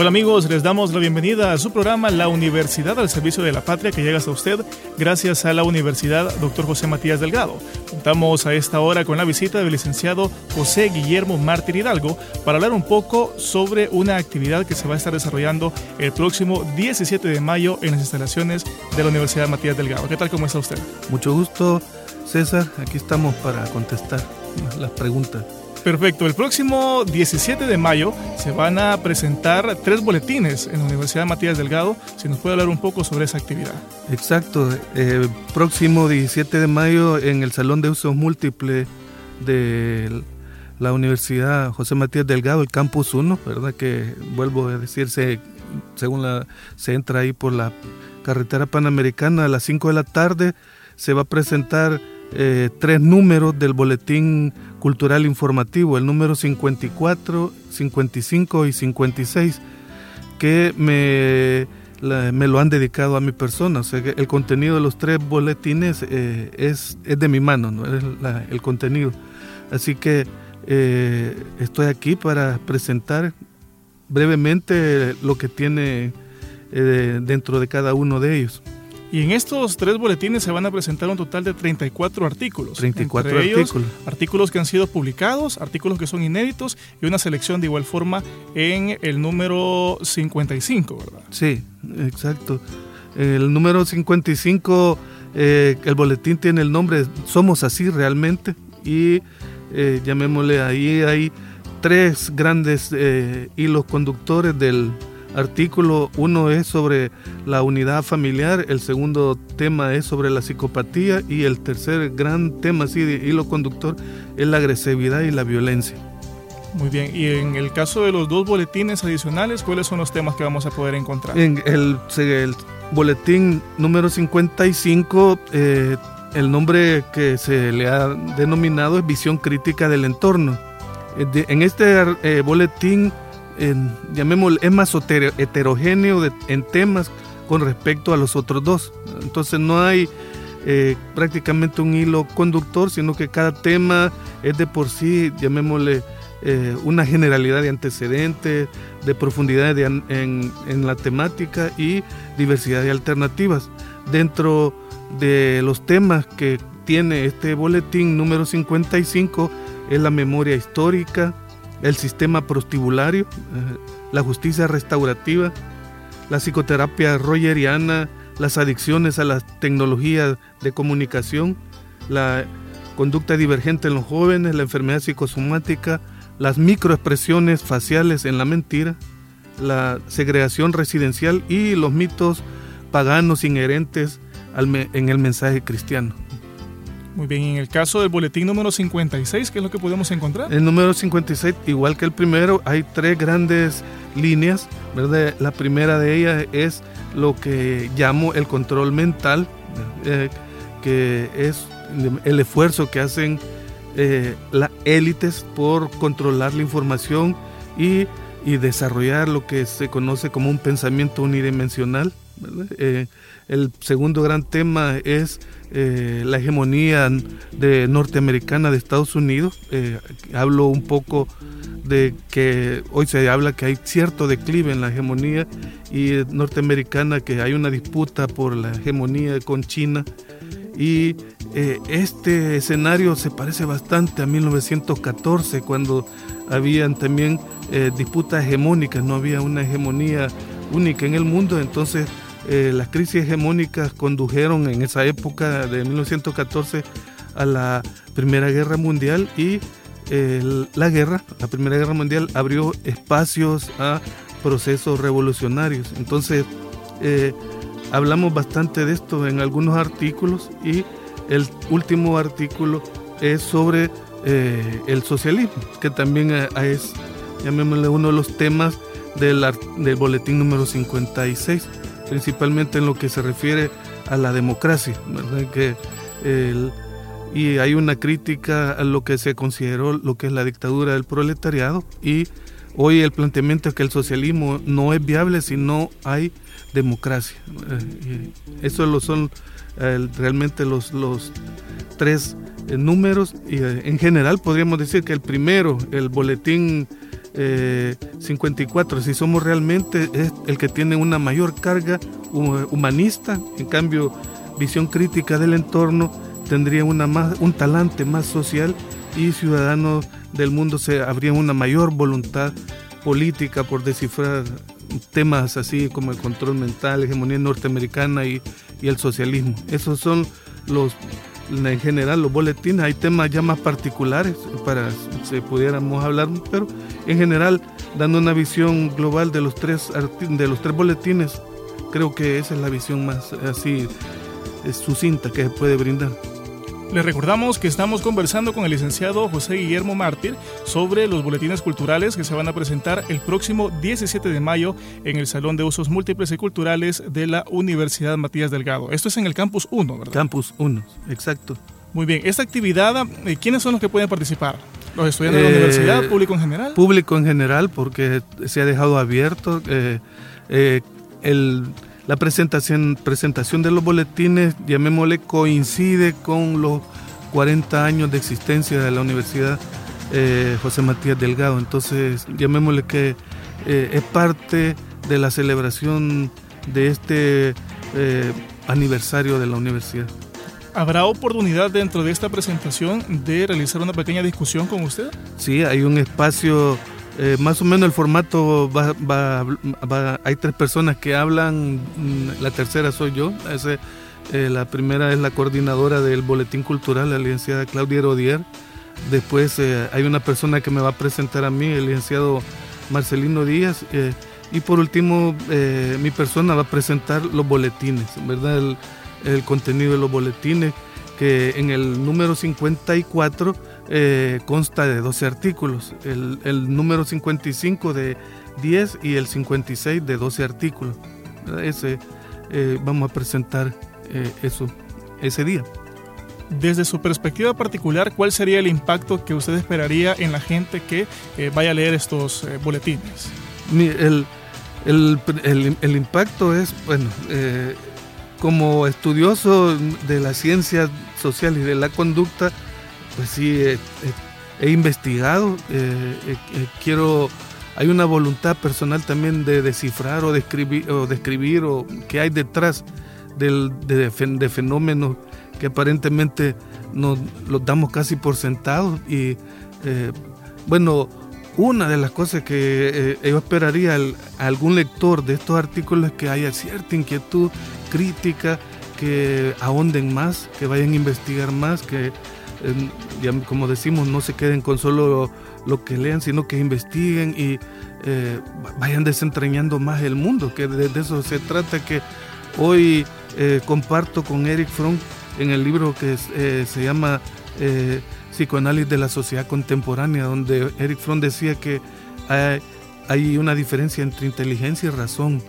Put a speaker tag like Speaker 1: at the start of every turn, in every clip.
Speaker 1: Hola amigos, les damos la bienvenida a su programa La Universidad al Servicio de la Patria que llega hasta usted gracias a la Universidad Dr. José Matías Delgado. Contamos a esta hora con la visita del licenciado José Guillermo Mártir Hidalgo para hablar un poco sobre una actividad que se va a estar desarrollando el próximo 17 de mayo en las instalaciones de la Universidad Matías Delgado. ¿Qué tal? ¿Cómo está usted?
Speaker 2: Mucho gusto, César. Aquí estamos para contestar las preguntas.
Speaker 1: Perfecto. El próximo 17 de mayo se van a presentar tres boletines en la Universidad Matías Delgado. Si nos puede hablar un poco sobre esa actividad.
Speaker 2: Exacto. El próximo 17 de mayo en el Salón de Usos Múltiples de la Universidad José Matías Delgado, el Campus 1, ¿verdad? Que vuelvo a decirse, según la, se entra ahí por la carretera panamericana a las 5 de la tarde, se va a presentar eh, tres números del Boletín Cultural Informativo, el número 54, 55 y 56, que me, me lo han dedicado a mi persona. O sea, el contenido de los tres boletines eh, es, es, de mi mano, ¿no? es el contenido. Así que eh, estoy aquí para presentar brevemente lo que tiene dentro de cada uno de ellos.
Speaker 1: Y en estos tres boletines se van a presentar un total de 34 artículos.
Speaker 2: 34 artículos.
Speaker 1: artículos que han sido publicados, artículos que son inéditos y una selección de igual forma en el número 55, ¿verdad?
Speaker 2: Sí, exacto. El número 55, eh, el boletín tiene el nombre Somos así realmente y eh, llamémosle ahí, hay tres grandes eh, hilos conductores del artículo. Uno es sobre la unidad familiar, el segundo tema es sobre la psicopatía y el tercer gran tema, así de hilo conductor, es la agresividad y la violencia.
Speaker 1: Muy bien, y en el caso de los dos boletines adicionales, ¿cuáles son los temas que vamos a poder encontrar?
Speaker 2: En el, boletín número 55, eh, el nombre que se le ha denominado es visión crítica del entorno. Eh, en este eh, boletín llamémoslo, es más heterogéneo en temas con respecto a los otros dos. Entonces no hay eh, prácticamente un hilo conductor, sino que cada tema es de por sí, llamémosle, eh, una generalidad de antecedentes, de profundidad en, en, la temática y diversidad de alternativas. Dentro de los temas que tiene este boletín número 55 es la memoria histórica, el sistema prostibulario, eh, la justicia restaurativa, la psicoterapia rogeriana, las adicciones a las tecnologías de comunicación, la conducta divergente en los jóvenes, la enfermedad psicosomática, las microexpresiones faciales en la mentira, la segregación residencial y los mitos paganos inherentes en el mensaje cristiano.
Speaker 1: Muy bien, en el caso del boletín número 56, ¿qué es lo que podemos encontrar?
Speaker 2: El número 56, igual que el primero, hay tres grandes líneas. La primera de ellas es lo que llamo el control mental, eh, que es el esfuerzo que hacen eh, las élites por controlar la información y, desarrollar lo que se conoce como un pensamiento unidimensional. Eh, el segundo gran tema es eh, la hegemonía de norteamericana de Estados Unidos. Eh, hablo un poco de que hoy se habla que hay cierto declive en la hegemonía y norteamericana, que hay una disputa por la hegemonía con China. Y eh, este escenario se parece bastante a 1914, cuando habían también disputas hegemónicas, no había una hegemonía única en el mundo, entonces eh, las crisis hegemónicas condujeron en esa época de 1914 a la Primera Guerra Mundial y eh, la guerra, la Primera Guerra Mundial abrió espacios a procesos revolucionarios. Entonces, eh, hablamos bastante de esto en algunos artículos y el último artículo es sobre el socialismo, que también es, llamémosle, uno de los temas del, del boletín número 56, principalmente en lo que se refiere a la democracia, Que y hay una crítica a lo que se consideró lo que es la dictadura del proletariado y hoy el planteamiento es que el socialismo no es viable si no hay democracia. Eso lo son realmente los, los tres eh, números y eh, en general podríamos decir que el primero, el boletín 54, si somos realmente el que tiene una mayor carga humanista, en cambio visión crítica del entorno tendría una más, un talante más social y ciudadanos del mundo se habría una mayor voluntad política por descifrar temas así como el control mental, hegemonía norteamericana y el socialismo. Esos son los, en general, los boletines. Hay temas ya más particulares para si pudiéramos hablar, pero en general, dando una visión global de los tres, de los tres boletines, creo que esa es la visión más así sucinta que se puede brindar.
Speaker 1: Les recordamos que estamos conversando con el licenciado José Guillermo Mártir sobre los boletines culturales que se van a presentar el próximo 17 de mayo en el Salón de Usos Múltiples y Culturales de la Universidad Matías Delgado. Esto es en el Campus 1, ¿verdad?
Speaker 2: Campus 1, exacto.
Speaker 1: Muy bien, esta actividad, eh, ¿quiénes son los que pueden participar? ¿Los estudiantes de la eh, universidad, público en general?
Speaker 2: Público en general, porque se ha dejado abierto. Eh, el la presentación, presentación de los boletines, llamémosle, coincide con los 40 años de existencia de la Universidad eh, José Matías Delgado. Entonces, llamémosle que eh, es parte de la celebración de este eh, aniversario de la universidad.
Speaker 1: ¿Habrá oportunidad dentro de esta presentación de realizar una pequeña discusión con usted?
Speaker 2: Sí, hay un espacio eh, más o menos el formato va, hay tres personas que hablan, mm, la tercera soy yo, eh, la primera es la coordinadora del Boletín Cultural, la licenciada Claudia Herodier, después eh, hay una persona que me va a presentar a mí, el licenciado Marcelino Díaz, y por último mi persona va a presentar los boletines, ¿verdad? El, el contenido de los boletines, que en el número 54 eh, consta de 12 artículos, el, número 55 de 10 y el 56 de 12 artículos. Ese, eh, vamos a presentar eh, eso ese día.
Speaker 1: Desde su perspectiva particular, ¿cuál sería el impacto que usted esperaría en la gente que vaya a leer estos boletines?
Speaker 2: El, el, impacto es, bueno, como estudioso de la ciencia social y de la conducta, pues sí, he, investigado, eh, eh, eh, quiero, hay una voluntad personal también de descifrar o describir o describir qué hay detrás del, de, fenómenos que aparentemente nos los damos casi por sentados y bueno, una de las cosas que yo esperaría a algún lector de estos artículos es que haya cierta inquietud crítica, que ahonden más, que vayan a investigar más, que como decimos, no se queden con solo lo, que lean, sino que investiguen y eh, vayan desentrañando más el mundo, que de, eso se trata, que hoy eh, comparto con Eric Fromm en el libro que eh, se llama Psicoanálisis de la Sociedad Contemporánea, donde Eric Fromm decía que hay, hay una diferencia entre inteligencia y razón.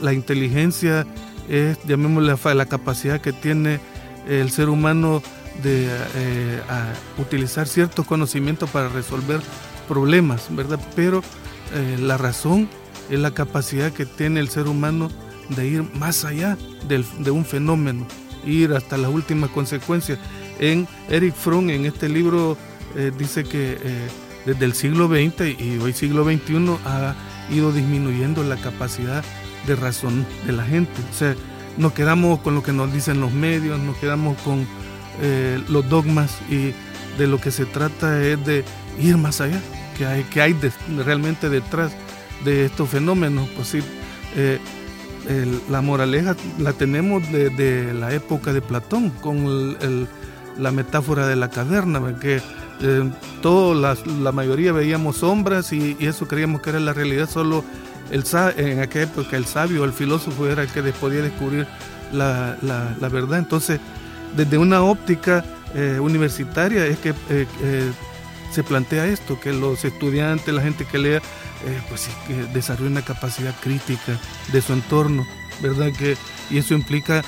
Speaker 2: La inteligencia es, llamémosle, la capacidad que tiene el ser humano de eh, utilizar ciertos conocimientos para resolver problemas, ¿verdad? Pero eh, la razón es la capacidad que tiene el ser humano de ir más allá de un fenómeno, ir hasta las últimas consecuencias. En Eric Fromm, en este libro, eh, dice que desde el siglo XX y hoy siglo XXI ha ido disminuyendo la capacidad de razón de la gente. O sea, nos quedamos con lo que nos dicen los medios, nos quedamos con eh, los dogmas y de lo que se trata es de ir más allá, que hay, que hay realmente detrás de estos fenómenos. Pues sí, eh, la moraleja la tenemos de, la época de Platón, con la metáfora de la caverna, que eh, la, la, mayoría veíamos sombras y, eso creíamos que era la realidad, solo en aquella época el sabio, el filósofo era el que podía descubrir la, la verdad. Entonces, desde una óptica eh, universitaria es que eh, eh, se plantea esto, que los estudiantes, la gente que lea, pues que desarrolle una capacidad crítica de su entorno, ¿verdad? Que, y eso implica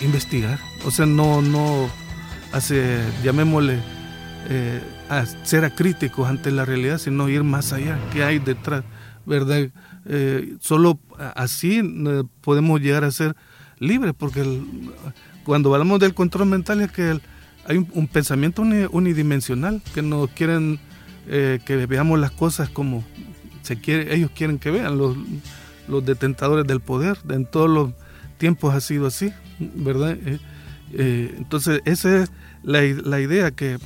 Speaker 2: investigar, o sea, no, no hace, llamémosle, ser acríticos ante la realidad, sino ir más allá, qué hay detrás, ¿verdad? solo así podemos llegar a ser libres, porque cuando hablamos del control mental es que hay un, pensamiento unidimensional que nos quieren eh, que veamos las cosas como se quiere, ellos quieren que vean los, los detentadores del poder. En todos los tiempos ha sido así, ¿verdad? Eh, eh, entonces esa es la, la idea que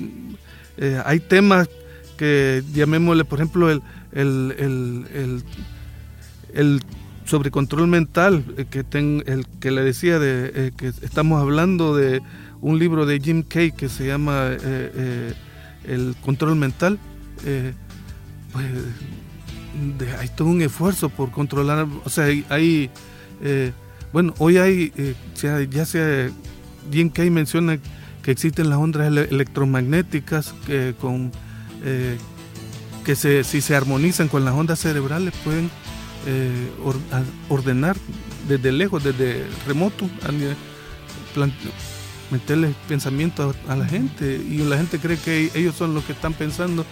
Speaker 2: hay temas que llamémosle, por ejemplo, el, el, el, el sobre control mental que, ten, el, que le decía de que estamos hablando de un libro de Jim Kay que se llama eh, eh, El control mental. Eh, pues hay todo un esfuerzo por controlar, o sea, hay, bueno, hoy hay, ya sea, Jim Kay menciona que existen las ondas electromagnéticas que con que se, si se armonizan con las ondas cerebrales pueden ordenar desde lejos, desde remoto, meterle pensamiento a, la gente y la gente cree que ellos son los que están pensando.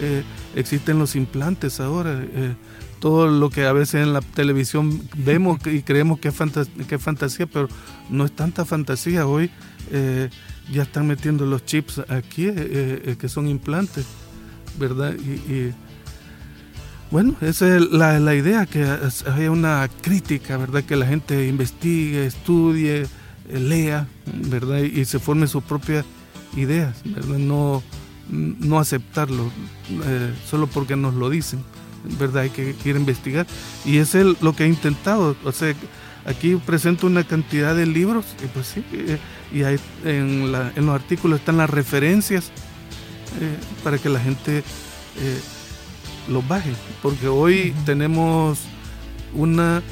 Speaker 2: Eh, existen los implantes ahora, eh, todo lo que a veces en la televisión vemos y creemos que es, que es fantasía, pero no es tanta fantasía. Hoy eh, ya están metiendo los chips aquí, que son implantes, ¿verdad? Y, bueno, esa es la, la idea, que haya una crítica, ¿verdad? Que la gente investigue, estudie, lea, ¿verdad? Y se forme sus propias ideas, ¿verdad? No, no aceptarlo eh, solo porque nos lo dicen, ¿verdad? Hay que ir a investigar. Y es lo que he intentado. O sea, aquí presento una cantidad de libros, y pues sí, eh, y hay, en, en, los artículos están las referencias eh, para que la gente los baje. Porque hoy tenemos una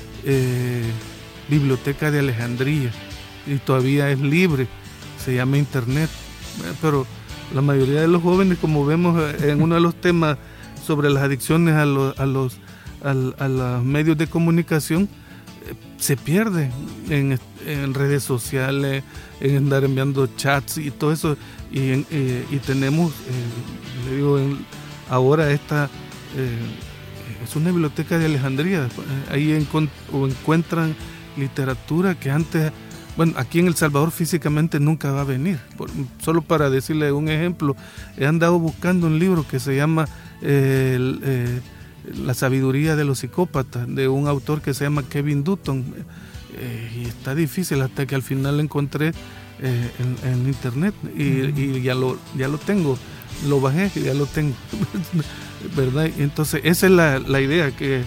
Speaker 2: biblioteca de Alejandría y todavía es libre, se llama Internet. Eh, pero la mayoría de los jóvenes, como vemos eh, en uno de los temas sobre las adicciones a los, a los, a, los medios de comunicación, eh, se pierde en, redes sociales, en andar enviando chats y todo eso. Y, tenemos, le digo, ahora esta es una biblioteca de Alejandría. Ahí encuentran literatura que antes bueno, aquí en El Salvador físicamente nunca va a venir. solo para decirle un ejemplo, he andado buscando un libro que se llama eh, La sabiduría de los psicópatas, de un autor que se llama Kevin Dutton. Eh, y está difícil hasta que al final lo encontré eh, en, internet y, ya, lo, ya lo tengo. Lo bajé y ya lo tengo. ¿Verdad? Entonces, esa es la, la idea que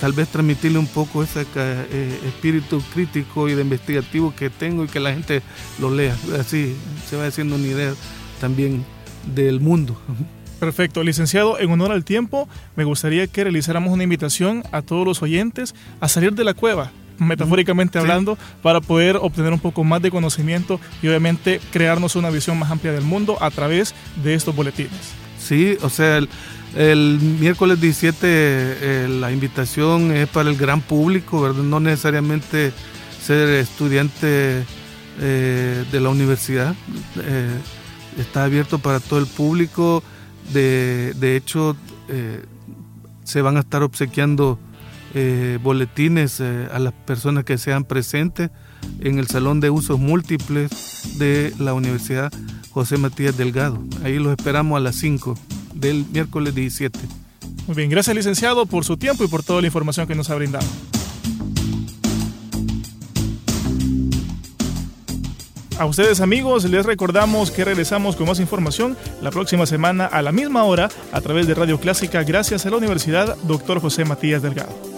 Speaker 2: tal vez transmitirle un poco ese eh, espíritu crítico y de investigativo que tengo y que la gente lo lea. Así se va haciendo una idea también del mundo.
Speaker 1: Perfecto, licenciado, en honor al tiempo, me gustaría que realizáramos una invitación a todos los oyentes a salir de la cueva, metafóricamente hablando, para poder obtener un poco más de conocimiento y obviamente crearnos una visión más amplia del mundo a través de estos boletines.
Speaker 2: Sí, o sea, el, el miércoles 17 eh, la invitación es para el gran público, ¿verdad? no necesariamente ser estudiante eh, de la universidad. Eh, está abierto para todo el público. De, de hecho, se van a estar obsequiando boletines a las personas que sean presentes en el Salón de Usos Múltiples de la Universidad José Matías Delgado. Ahí los esperamos a las 5 del miércoles 17.
Speaker 1: Muy bien, gracias licenciado por su tiempo y por toda la información que nos ha brindado. A ustedes amigos les recordamos que regresamos con más información la próxima semana a la misma hora a través de Radio Clásica gracias a la Universidad Dr. José Matías Delgado.